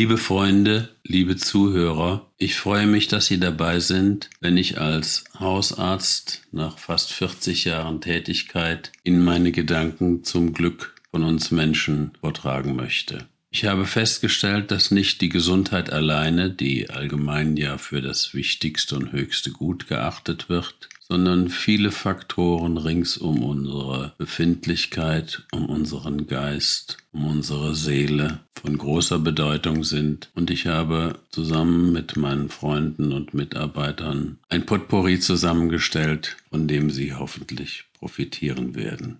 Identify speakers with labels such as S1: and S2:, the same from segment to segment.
S1: Liebe Freunde, liebe Zuhörer, ich freue mich, dass Sie dabei sind, wenn ich als Hausarzt nach fast 40 Jahren Tätigkeit Ihnen meine Gedanken zum Glück von uns Menschen vortragen möchte. Ich habe festgestellt, dass nicht die Gesundheit alleine, die allgemein ja für das wichtigste und höchste Gut geachtet wird, sondern viele Faktoren rings um unsere Befindlichkeit, um unseren Geist, um unsere Seele von großer Bedeutung sind. Und ich habe zusammen mit meinen Freunden und Mitarbeitern ein Potpourri zusammengestellt, von dem Sie hoffentlich profitieren werden.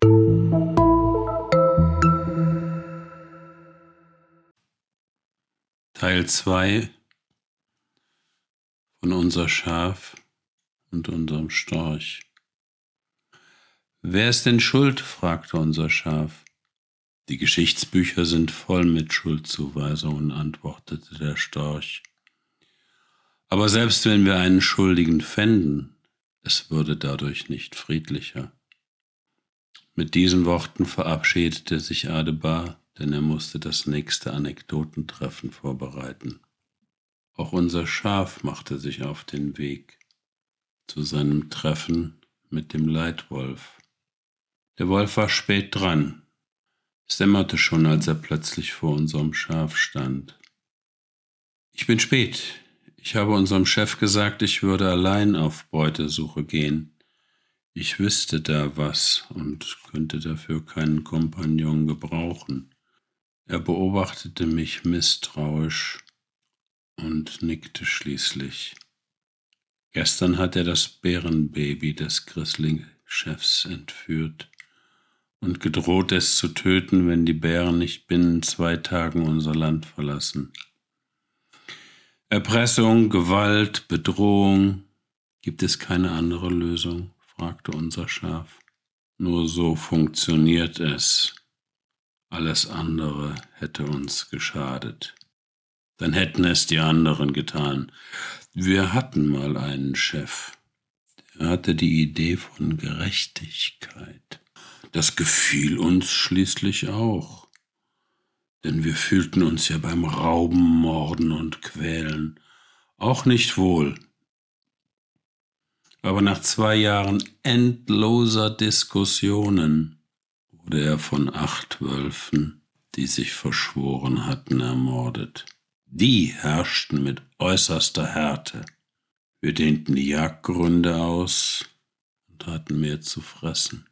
S1: Teil 2 von unser Schaf und unserem Storch. Wer ist denn schuld? fragte unser Schaf. Die Geschichtsbücher sind voll mit Schuldzuweisungen, antwortete der Storch. Aber selbst wenn wir einen Schuldigen fänden, es würde dadurch nicht friedlicher. Mit diesen Worten verabschiedete sich Adebar, denn er musste das nächste Anekdotentreffen vorbereiten. Auch unser Schaf machte sich auf den Weg zu seinem Treffen mit dem Leitwolf. Der Wolf war spät dran. Es dämmerte schon, als er plötzlich vor unserem Schaf stand. Ich bin spät. Ich habe unserem Chef gesagt, ich würde allein auf Beutesuche gehen. Ich wüsste da was und könnte dafür keinen Kompagnon gebrauchen. Er beobachtete mich misstrauisch und nickte schließlich. Gestern hat er das Bärenbaby des Grisling-Chefs entführt und gedroht, es zu töten, wenn die Bären nicht binnen zwei Tagen unser Land verlassen. Erpressung, Gewalt, Bedrohung. Gibt es keine andere Lösung? fragte unser Schaf. Nur so funktioniert es. Alles andere hätte uns geschadet. Dann hätten es die anderen getan. Wir hatten mal einen Chef, der hatte die Idee von Gerechtigkeit. Das gefiel uns schließlich auch, denn wir fühlten uns ja beim Rauben, Morden und Quälen auch nicht wohl. Aber nach zwei Jahren endloser Diskussionen wurde er von acht Wölfen, die sich verschworen hatten, ermordet. Die herrschten mit äußerster Härte. Wir dehnten die Jagdgründe aus und hatten mehr zu fressen.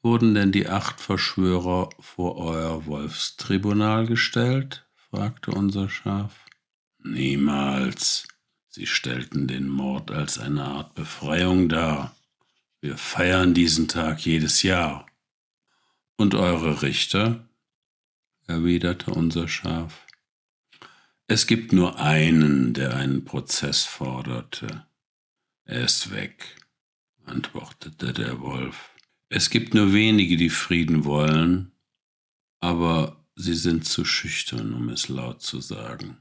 S1: Wurden denn die acht Verschwörer vor euer Wolfstribunal gestellt? fragte unser Schaf. Niemals. Sie stellten den Mord als eine Art Befreiung dar. Wir feiern diesen Tag jedes Jahr. Und eure Richter? erwiderte unser Schaf. Es gibt nur einen, der einen Prozess forderte. Er ist weg, antwortete der Wolf. Es gibt nur wenige, die Frieden wollen, aber sie sind zu schüchtern, um es laut zu sagen.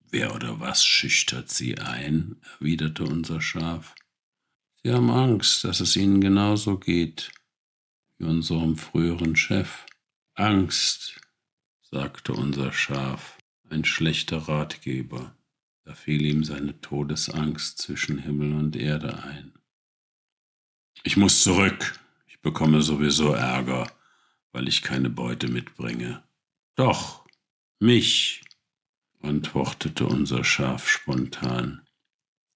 S1: Wer oder was schüchtert sie ein? erwiderte unser Schaf. Sie haben Angst, dass es ihnen genauso geht wie unserem früheren Chef. Angst, sagte unser Schaf ein schlechter Ratgeber. Da fiel ihm seine Todesangst zwischen Himmel und Erde ein. Ich muss zurück. Ich bekomme sowieso Ärger, weil ich keine Beute mitbringe. Doch, mich, antwortete unser Schaf spontan.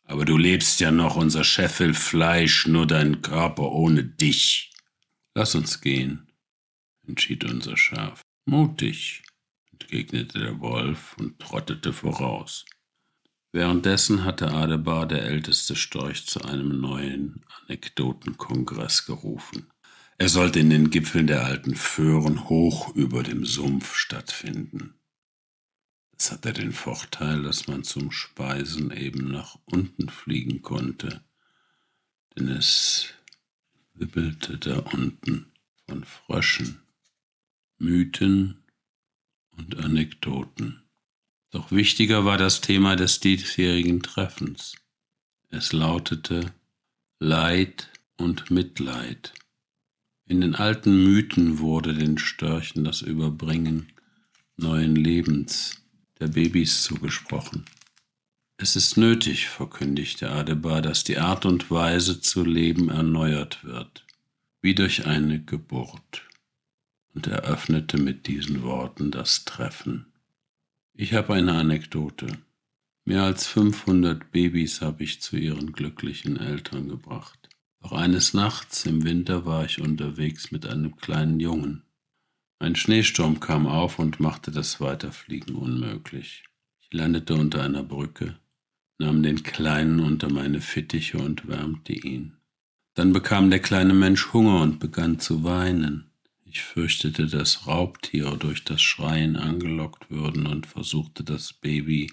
S1: Aber du lebst ja noch, unser Chef will Fleisch, nur dein Körper ohne dich. Lass uns gehen, entschied unser Schaf. Mutig entgegnete der Wolf und trottete voraus. Währenddessen hatte Adebar, der älteste Storch, zu einem neuen Anekdotenkongress gerufen. Er sollte in den Gipfeln der alten Föhren hoch über dem Sumpf stattfinden. Das hatte den Vorteil, dass man zum Speisen eben nach unten fliegen konnte, denn es wibbelte da unten von Fröschen, Mythen und Anekdoten. Doch wichtiger war das Thema des diesjährigen Treffens. Es lautete Leid und Mitleid. In den alten Mythen wurde den Störchen das Überbringen neuen Lebens der Babys zugesprochen. Es ist nötig, verkündigte Adebar, dass die Art und Weise zu leben erneuert wird, wie durch eine Geburt, und eröffnete mit diesen Worten das Treffen. Ich habe eine Anekdote. Mehr als 500 Babys habe ich zu ihren glücklichen Eltern gebracht. Doch eines Nachts im Winter war ich unterwegs mit einem kleinen Jungen. Ein Schneesturm kam auf und machte das Weiterfliegen unmöglich. Ich landete unter einer Brücke, nahm den Kleinen unter meine Fittiche und wärmte ihn. Dann bekam der kleine Mensch Hunger und begann zu weinen. Ich fürchtete, dass Raubtiere durch das Schreien angelockt würden und versuchte das Baby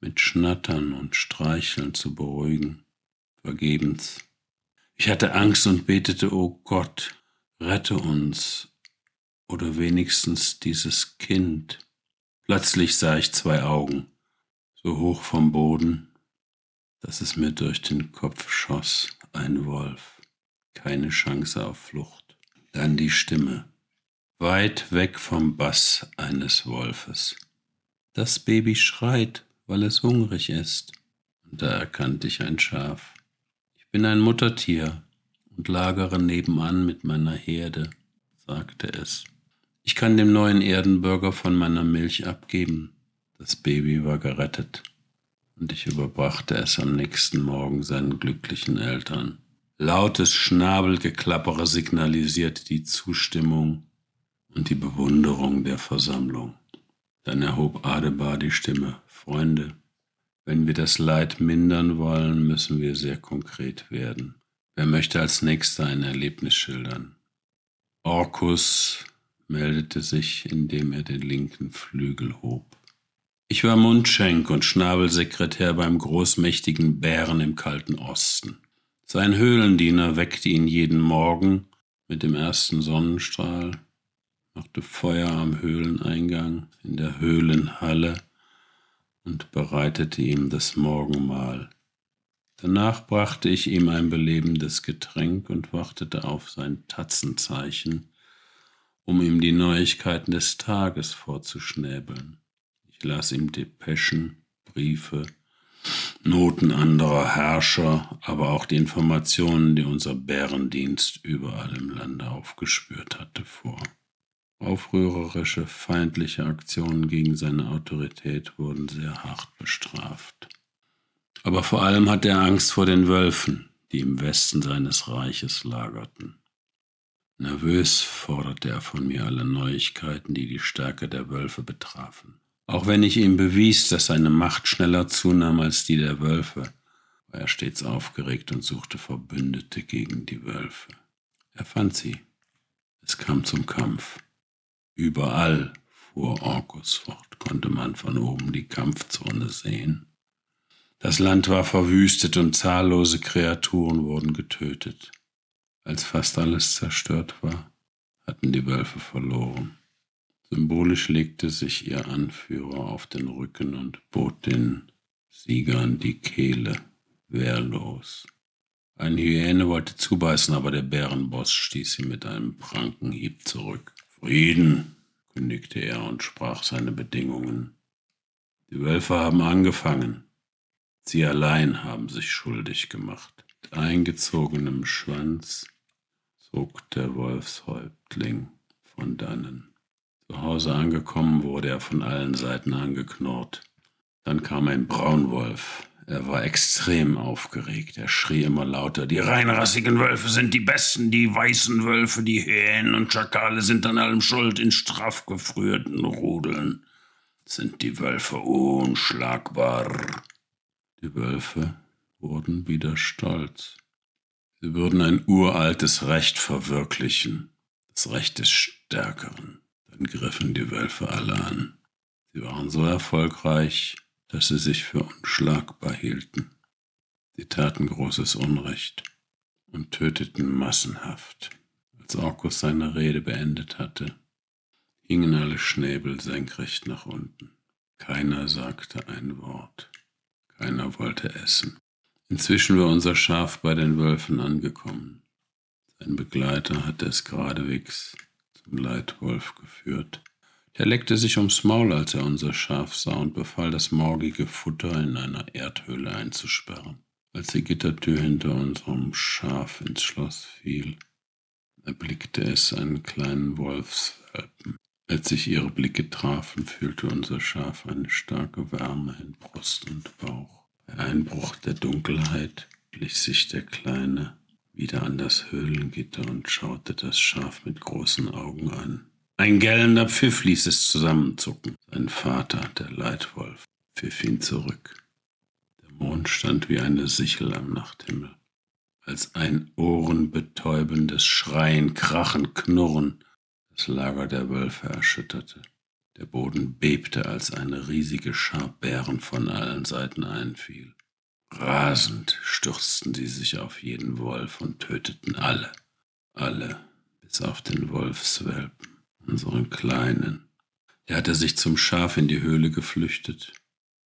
S1: mit Schnattern und Streicheln zu beruhigen. Vergebens. Ich hatte Angst und betete, o oh Gott, rette uns oder wenigstens dieses Kind. Plötzlich sah ich zwei Augen, so hoch vom Boden, dass es mir durch den Kopf schoss, ein Wolf, keine Chance auf Flucht. Dann die Stimme, weit weg vom Bass eines Wolfes. Das Baby schreit, weil es hungrig ist. Und da erkannte ich ein Schaf. Ich bin ein Muttertier und lagere nebenan mit meiner Herde, sagte es. Ich kann dem neuen Erdenbürger von meiner Milch abgeben. Das Baby war gerettet und ich überbrachte es am nächsten Morgen seinen glücklichen Eltern. Lautes Schnabelgeklappere signalisierte die Zustimmung und die Bewunderung der Versammlung. Dann erhob Adebar die Stimme. Freunde, wenn wir das Leid mindern wollen, müssen wir sehr konkret werden. Wer möchte als nächster ein Erlebnis schildern? Orkus meldete sich, indem er den linken Flügel hob. Ich war Mundschenk und Schnabelsekretär beim großmächtigen Bären im kalten Osten. Sein Höhlendiener weckte ihn jeden Morgen mit dem ersten Sonnenstrahl, machte Feuer am Höhleneingang in der Höhlenhalle und bereitete ihm das Morgenmahl. Danach brachte ich ihm ein belebendes Getränk und wartete auf sein Tatzenzeichen, um ihm die Neuigkeiten des Tages vorzuschnäbeln. Ich las ihm Depeschen, Briefe, Noten anderer Herrscher, aber auch die Informationen, die unser Bärendienst überall im Lande aufgespürt hatte, vor. Aufrührerische, feindliche Aktionen gegen seine Autorität wurden sehr hart bestraft. Aber vor allem hatte er Angst vor den Wölfen, die im Westen seines Reiches lagerten. Nervös forderte er von mir alle Neuigkeiten, die die Stärke der Wölfe betrafen. Auch wenn ich ihm bewies, dass seine Macht schneller zunahm als die der Wölfe, war er stets aufgeregt und suchte Verbündete gegen die Wölfe. Er fand sie. Es kam zum Kampf. Überall, fuhr Orkus fort, konnte man von oben die Kampfzone sehen. Das Land war verwüstet und zahllose Kreaturen wurden getötet. Als fast alles zerstört war, hatten die Wölfe verloren. Symbolisch legte sich ihr Anführer auf den Rücken und bot den Siegern die Kehle, wehrlos. Eine Hyäne wollte zubeißen, aber der Bärenboss stieß sie mit einem Prankenhieb zurück. Frieden, kündigte er und sprach seine Bedingungen. Die Wölfe haben angefangen. Sie allein haben sich schuldig gemacht. Mit eingezogenem Schwanz zog der Wolfshäuptling von dannen. Zu Hause angekommen wurde er von allen Seiten angeknurrt. Dann kam ein Braunwolf. Er war extrem aufgeregt. Er schrie immer lauter: Die reinrassigen Wölfe sind die besten, die weißen Wölfe, die Hähnen und Schakale sind an allem schuld. In straff gefrierten Rudeln sind die Wölfe unschlagbar. Die Wölfe wurden wieder stolz. Sie würden ein uraltes Recht verwirklichen, das Recht des Stärkeren. Dann griffen die Wölfe alle an. Sie waren so erfolgreich, dass sie sich für unschlagbar hielten. Sie taten großes Unrecht und töteten massenhaft. Als Orkus seine Rede beendet hatte, hingen alle Schnäbel senkrecht nach unten. Keiner sagte ein Wort. Keiner wollte essen. Inzwischen war unser Schaf bei den Wölfen angekommen. Sein Begleiter hatte es geradewegs zum Leitwolf geführt. Er leckte sich ums Maul, als er unser Schaf sah und befahl, das morgige Futter in einer Erdhöhle einzusperren. Als die Gittertür hinter unserem Schaf ins Schloss fiel, erblickte es einen kleinen Wolfswelpen. Als sich ihre Blicke trafen, fühlte unser Schaf eine starke Wärme in Brust und Bauch. Bei Einbruch der Dunkelheit schlich sich der Kleine wieder an das Höhlengitter und schaute das Schaf mit großen Augen an. Ein gellender Pfiff ließ es zusammenzucken. Sein Vater, der Leitwolf, pfiff ihn zurück. Der Mond stand wie eine Sichel am Nachthimmel. Als ein ohrenbetäubendes Schreien, Krachen, Knurren das Lager der Wölfe erschütterte. Der Boden bebte, als eine riesige Schar Bären von allen Seiten einfiel. Rasend stürzten sie sich auf jeden Wolf und töteten alle, alle, bis auf den Wolfswelpen unseren Kleinen. Er hatte sich zum Schaf in die Höhle geflüchtet.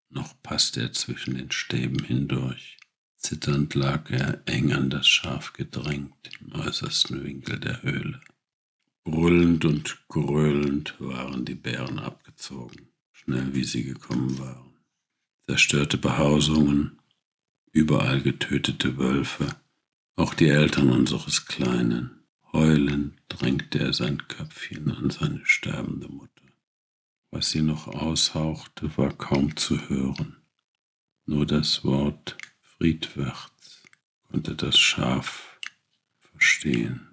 S1: Noch passte er zwischen den Stäben hindurch. Zitternd lag er eng an das Schaf gedrängt im äußersten Winkel der Höhle. Brüllend und gröhlend waren die Bären abgezogen, schnell wie sie gekommen waren. Zerstörte Behausungen, überall getötete Wölfe, auch die Eltern unseres Kleinen. Heulend drängte er sein Köpfchen an seine sterbende Mutter. Was sie noch aushauchte, war kaum zu hören. Nur das Wort Friedwärts konnte das Schaf verstehen.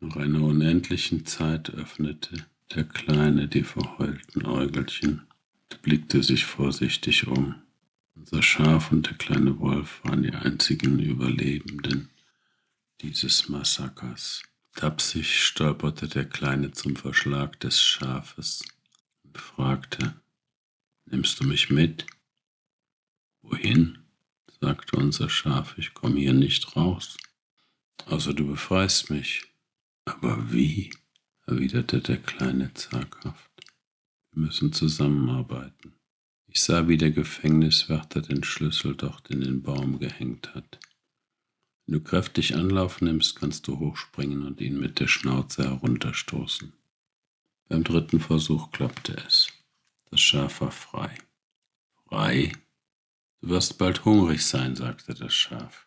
S1: Nach einer unendlichen Zeit öffnete der Kleine die verheulten Äugelchen und blickte sich vorsichtig um. Unser Schaf und der kleine Wolf waren die einzigen Überlebenden dieses Massakers. Tapsig stolperte der Kleine zum Verschlag des Schafes und fragte, Nimmst du mich mit? Wohin? sagte unser Schaf, ich komme hier nicht raus, außer du befreist mich. Aber wie? erwiderte der Kleine zaghaft. Wir müssen zusammenarbeiten. Ich sah, wie der Gefängniswärter den Schlüssel dort in den Baum gehängt hat. Wenn du kräftig Anlauf nimmst, kannst du hochspringen und ihn mit der Schnauze herunterstoßen. Beim dritten Versuch klappte es. Das Schaf war frei. Frei? Du wirst bald hungrig sein, sagte das Schaf.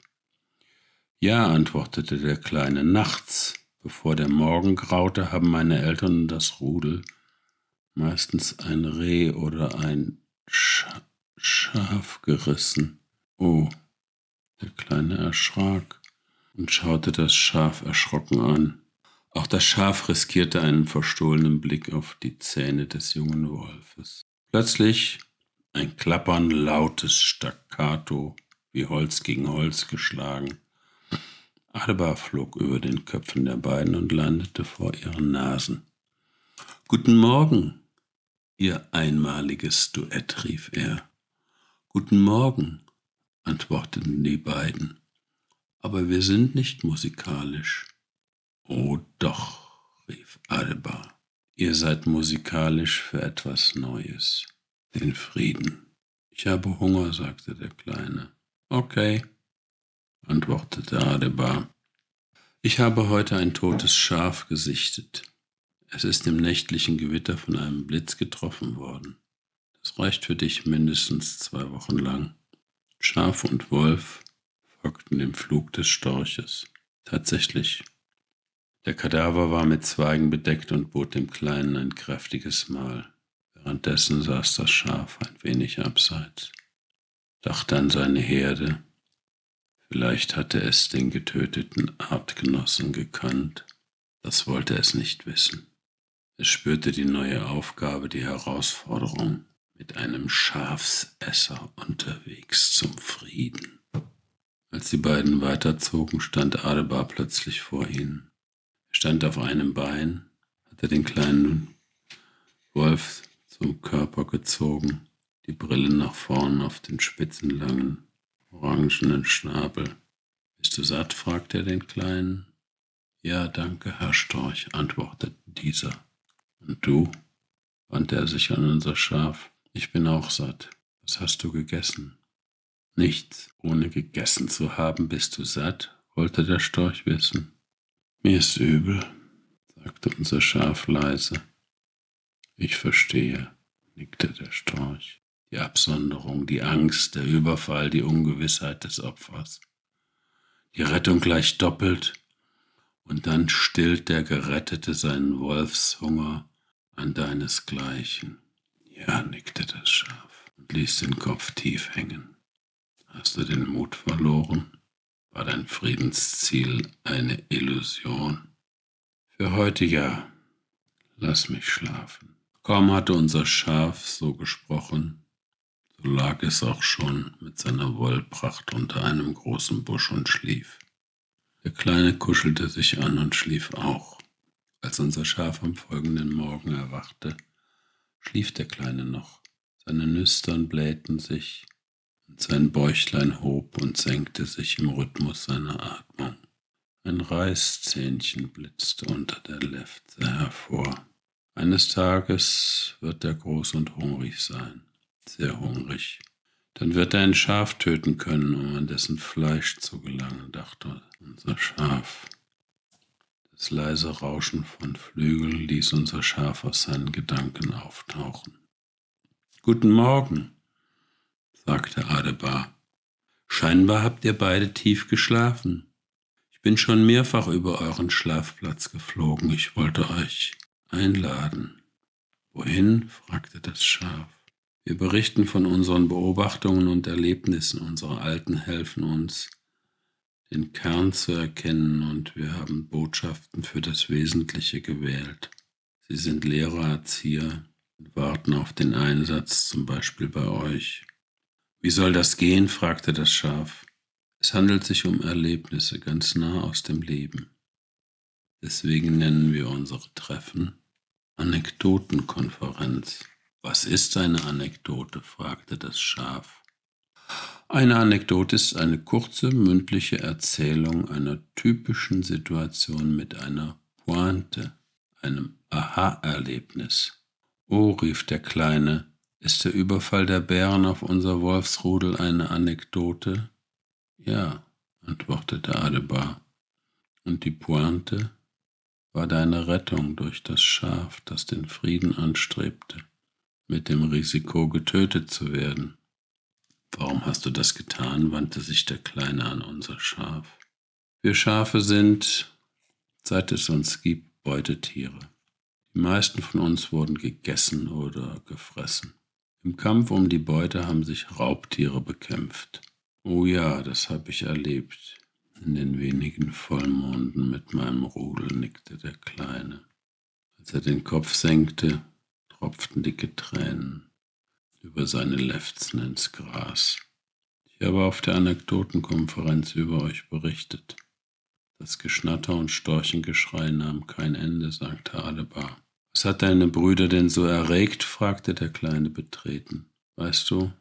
S1: Ja, antwortete der Kleine, nachts, bevor der Morgen graute, haben meine Eltern das Rudel meistens ein Reh oder ein Scha Schaf gerissen. Oh, der Kleine erschrak und schaute das Schaf erschrocken an. Auch das Schaf riskierte einen verstohlenen Blick auf die Zähne des jungen Wolfes. Plötzlich ein klappern lautes Staccato, wie Holz gegen Holz geschlagen. Adebar flog über den Köpfen der beiden und landete vor ihren Nasen. Guten Morgen, ihr einmaliges Duett, rief er. Guten Morgen, antworteten die beiden. Aber wir sind nicht musikalisch. Oh doch, rief Alba. Ihr seid musikalisch für etwas Neues, den Frieden. Ich habe Hunger, sagte der Kleine. Okay, antwortete Adebar. Ich habe heute ein totes Schaf gesichtet. Es ist im nächtlichen Gewitter von einem Blitz getroffen worden. Das reicht für dich mindestens zwei Wochen lang. Schaf und Wolf folgten dem Flug des Storches. Tatsächlich. Der Kadaver war mit Zweigen bedeckt und bot dem Kleinen ein kräftiges Mahl. Währenddessen saß das Schaf ein wenig abseits, dachte an seine Herde. Vielleicht hatte es den getöteten Artgenossen gekannt. Das wollte es nicht wissen. Es spürte die neue Aufgabe, die Herausforderung mit einem Schafsesser unterwegs zum Frieden. Als die beiden weiterzogen, stand Adebar plötzlich vor ihnen. Er stand auf einem Bein, hatte den kleinen Wolf zum Körper gezogen, die Brille nach vorn auf den spitzen, langen, orangenen Schnabel. Bist du satt? fragte er den Kleinen. Ja, danke, Herr Storch, antwortete dieser. Und du? wandte er sich an unser Schaf. Ich bin auch satt. Was hast du gegessen? Nichts. Ohne gegessen zu haben, bist du satt? wollte der Storch wissen. Mir ist übel, sagte unser Schaf leise. Ich verstehe, nickte der Storch. Die Absonderung, die Angst, der Überfall, die Ungewissheit des Opfers. Die Rettung gleich doppelt, und dann stillt der Gerettete seinen Wolfshunger an deinesgleichen. Ja, nickte das Schaf und ließ den Kopf tief hängen. Hast du den Mut verloren? War dein Friedensziel eine Illusion? Für heute ja. Lass mich schlafen. Kaum hatte unser Schaf so gesprochen, so lag es auch schon mit seiner Wollpracht unter einem großen Busch und schlief. Der Kleine kuschelte sich an und schlief auch. Als unser Schaf am folgenden Morgen erwachte, schlief der Kleine noch. Seine Nüstern blähten sich und sein Bäuchlein hob und senkte sich im Rhythmus seiner Atmung. Ein Reißzähnchen blitzte unter der Lefze hervor. Eines Tages wird er groß und hungrig sein, sehr hungrig. Dann wird er ein Schaf töten können, um an dessen Fleisch zu gelangen, dachte unser Schaf. Das leise Rauschen von Flügeln ließ unser Schaf aus seinen Gedanken auftauchen. Guten Morgen, sagte Adebar. Scheinbar habt ihr beide tief geschlafen. Ich bin schon mehrfach über euren Schlafplatz geflogen. Ich wollte euch einladen. Wohin? fragte das Schaf. Wir berichten von unseren Beobachtungen und Erlebnissen. Unsere Alten helfen uns, den Kern zu erkennen und wir haben Botschaften für das Wesentliche gewählt. Sie sind Lehrer, Erzieher und warten auf den Einsatz, zum Beispiel bei euch. Wie soll das gehen? fragte das Schaf. Es handelt sich um Erlebnisse ganz nah aus dem Leben. Deswegen nennen wir unsere Treffen Anekdotenkonferenz. Was ist eine Anekdote? fragte das Schaf. Eine Anekdote ist eine kurze mündliche Erzählung einer typischen Situation mit einer Pointe, einem Aha-Erlebnis. Oh, rief der Kleine, ist der Überfall der Bären auf unser Wolfsrudel eine Anekdote? Ja, antwortete Adebar. Und die Pointe war deine Rettung durch das Schaf, das den Frieden anstrebte, mit dem Risiko getötet zu werden. Warum hast du das getan? wandte sich der Kleine an unser Schaf. Wir Schafe sind, seit es uns gibt, Beutetiere. Die meisten von uns wurden gegessen oder gefressen. Im Kampf um die Beute haben sich Raubtiere bekämpft. Oh ja, das habe ich erlebt. In den wenigen Vollmonden mit meinem Rudel nickte der Kleine. Als er den Kopf senkte, tropften dicke Tränen über seine Lefzen ins Gras. Ich habe auf der Anekdotenkonferenz über euch berichtet. Das Geschnatter und Storchengeschrei nahm kein Ende, sagte Adebar. Was hat deine Brüder denn so erregt? fragte der Kleine betreten. Weißt du,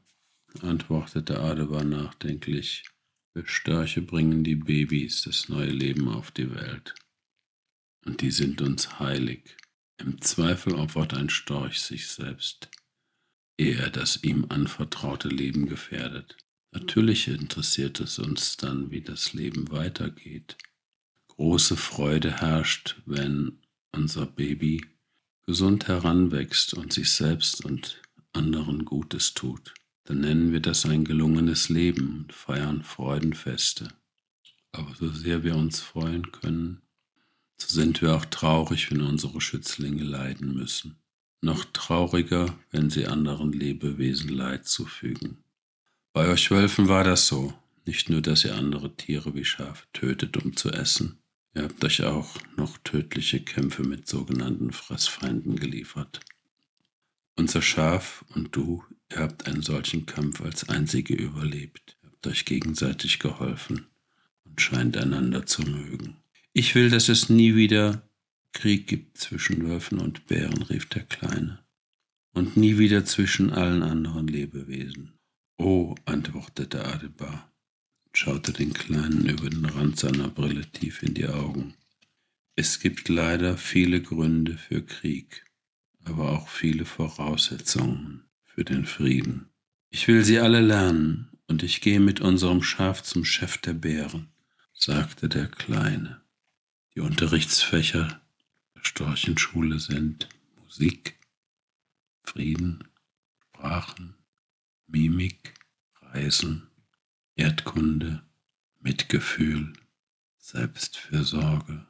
S1: antwortete Adebar nachdenklich, wir Störche bringen die Babys, das neue Leben auf die Welt. Und die sind uns heilig. Im Zweifel opfert ein Storch sich selbst er das ihm anvertraute Leben gefährdet. Natürlich interessiert es uns dann, wie das Leben weitergeht. Große Freude herrscht, wenn unser Baby gesund heranwächst und sich selbst und anderen Gutes tut. Dann nennen wir das ein gelungenes Leben und feiern Freudenfeste. Aber so sehr wir uns freuen können, so sind wir auch traurig, wenn unsere Schützlinge leiden müssen noch trauriger, wenn sie anderen Lebewesen Leid zufügen. Bei euch Wölfen war das so. Nicht nur, dass ihr andere Tiere wie Schafe tötet, um zu essen. Ihr habt euch auch noch tödliche Kämpfe mit sogenannten Fressfeinden geliefert. Unser Schaf und du, ihr habt einen solchen Kampf als einzige überlebt. Ihr habt euch gegenseitig geholfen und scheint einander zu mögen. Ich will, dass es nie wieder Krieg gibt zwischen Wölfen und Bären, rief der Kleine, und nie wieder zwischen allen anderen Lebewesen. Oh, antwortete Adebar und schaute den Kleinen über den Rand seiner Brille tief in die Augen. Es gibt leider viele Gründe für Krieg, aber auch viele Voraussetzungen für den Frieden. Ich will sie alle lernen, und ich gehe mit unserem Schaf zum Chef der Bären, sagte der Kleine. Die Unterrichtsfächer Storchenschule sind. Musik, Frieden, Sprachen, Mimik, Reisen, Erdkunde, Mitgefühl, Selbstfürsorge,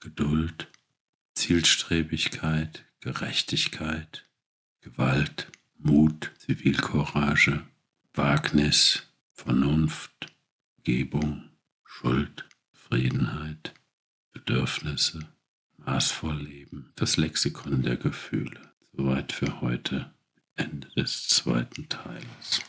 S1: Geduld, Zielstrebigkeit, Gerechtigkeit, Gewalt, Mut, Zivilcourage, Wagnis, Vernunft, Gebung, Schuld, Friedenheit, Bedürfnisse, maßvoll leben, das Lexikon der Gefühle. Soweit für heute, Ende des zweiten Teiles.